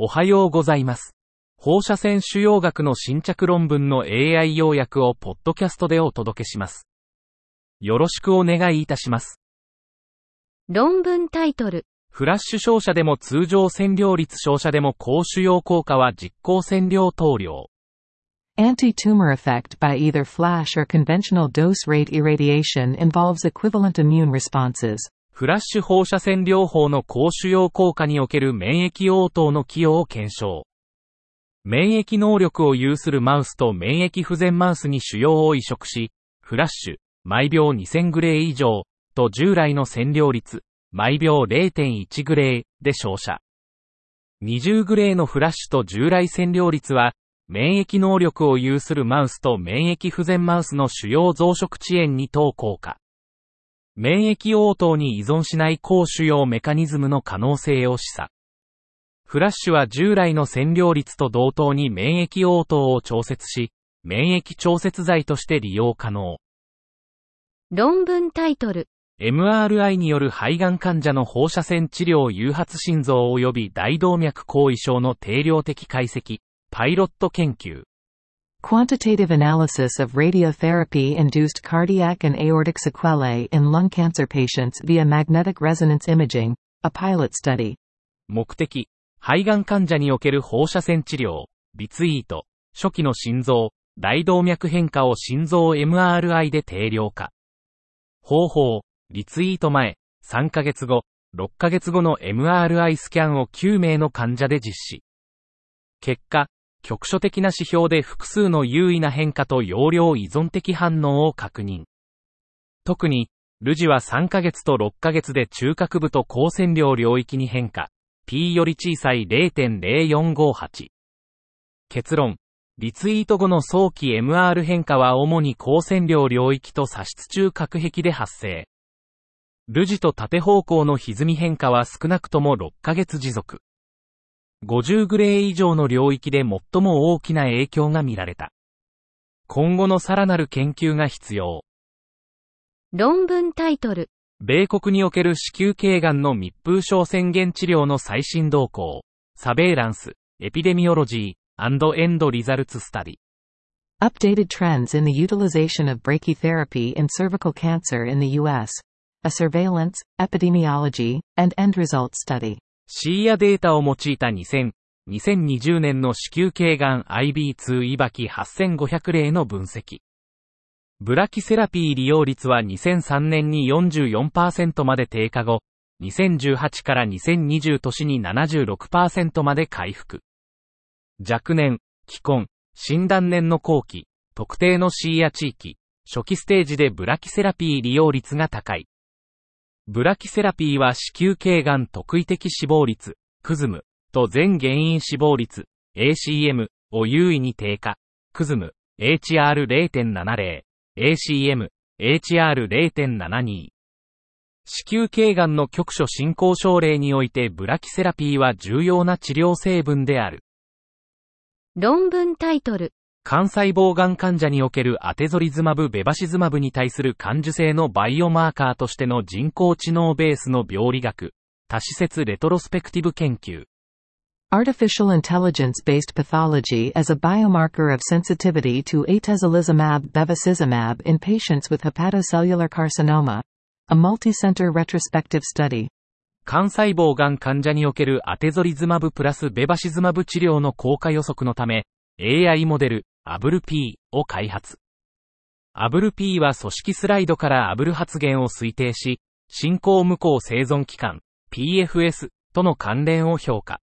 おはようございます。放射線腫瘍学の新着論文の AI 要約をポッドキャストでお届けします。よろしくお願いいたします。論文タイトル。フラッシュ照射でも通常線量率照射でも高腫瘍効果は実行線量投量。Anti-tumor effect by either flash or conventional dose rate irradiation involves equivalent immune responses. フラッシュ放射線療法の高腫瘍効果における免疫応答の寄与を検証。免疫能力を有するマウスと免疫不全マウスに腫瘍を移植し、フラッシュ、毎秒2000グレー以上、と従来の線量率、毎秒0.1グレーで照射。20グレーのフラッシュと従来線量率は、免疫能力を有するマウスと免疫不全マウスの腫瘍増殖遅延に等効果。免疫応答に依存しない高腫瘍メカニズムの可能性を示唆。フラッシュは従来の線量率と同等に免疫応答を調節し、免疫調節剤として利用可能。論文タイトル。MRI による肺がん患者の放射線治療誘発心臓及び大動脈後遺症の定量的解析、パイロット研究。Quantitative analysis of radiotherapy-induced cardiac and aortic sequelae in lung cancer patients via magnetic resonance imaging, a pilot study. 目的、肺がん患者における放射線治療、リツイート、初期の心臓、大動脈変化を心臓 MRI で定量化。方法、リツイート前、3ヶ月後、6ヶ月後の MRI スキャンを9名の患者で実施。結果、局所的な指標で複数の優位な変化と容量依存的反応を確認。特に、ルジは3ヶ月と6ヶ月で中核部と高線量領域に変化。P より小さい0.0458。結論。リツイート後の早期 MR 変化は主に高線量領域と左室中核壁で発生。ルジと縦方向の歪み変化は少なくとも6ヶ月持続。50グレー以上の領域で最も大きな影響が見られた。今後のさらなる研究が必要。論文タイトル。米国における子宮頸がんの密封症宣言治療の最新動向、サベイランス、エピデミオロジー、エンドリザルツスタディ。Updated trends in the utilization of brachytherapy in cervical cancer in the U.S. A surveillance, epidemiology, and end result study. シーアデータを用いた2000、2020年の子宮頸がん IB2 イバキ8500例の分析。ブラキセラピー利用率は2003年に44%まで低下後、2018から2020年に76%まで回復。若年、既婚、診断年の後期、特定のシーア地域、初期ステージでブラキセラピー利用率が高い。ブラキセラピーは子宮頸がん特異的死亡率、クズム、と全原因死亡率、ACM を優位に低下。クズム、HR0.70、ACM、HR0.72。子宮頸がんの局所進行症例においてブラキセラピーは重要な治療成分である。論文タイトル。肝細胞がん患者におけるアテゾリズマブベバシズマブに対する感受性のバイオマーカーとしての人工知能ベースの病理学、多施設レトロスペクティブ研究。Artificial intelligence-based pathology as a biomarker of sensitivity to atezolizumab bevacizumab in patients with hepatocellular carcinoma. A multicenter retrospective study. 肝細胞がん患者におけるアテゾリズマブプラスベバシズマブ治療の効果予測のため、AI モデル、アブル P を開発。アブル P は組織スライドからアブル発現を推定し、進行無効生存期間、PFS との関連を評価。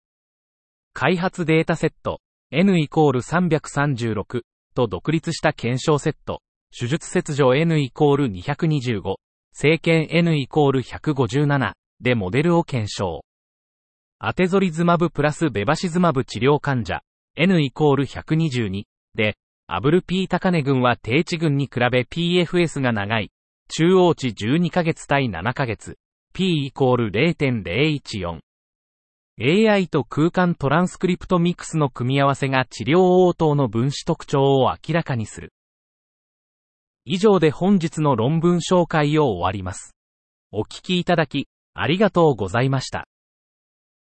開発データセット、N イコール336と独立した検証セット、手術切除 N イコール225、生検 N イコール157でモデルを検証。アテゾリズマブプラスベバシズマブ治療患者 N イコール122で、アブル P 高値群は低地群に比べ PFS が長い。中央値12ヶ月対7ヶ月。P イコール0.014。AI と空間トランスクリプトミックスの組み合わせが治療応答の分子特徴を明らかにする。以上で本日の論文紹介を終わります。お聞きいただき、ありがとうございました。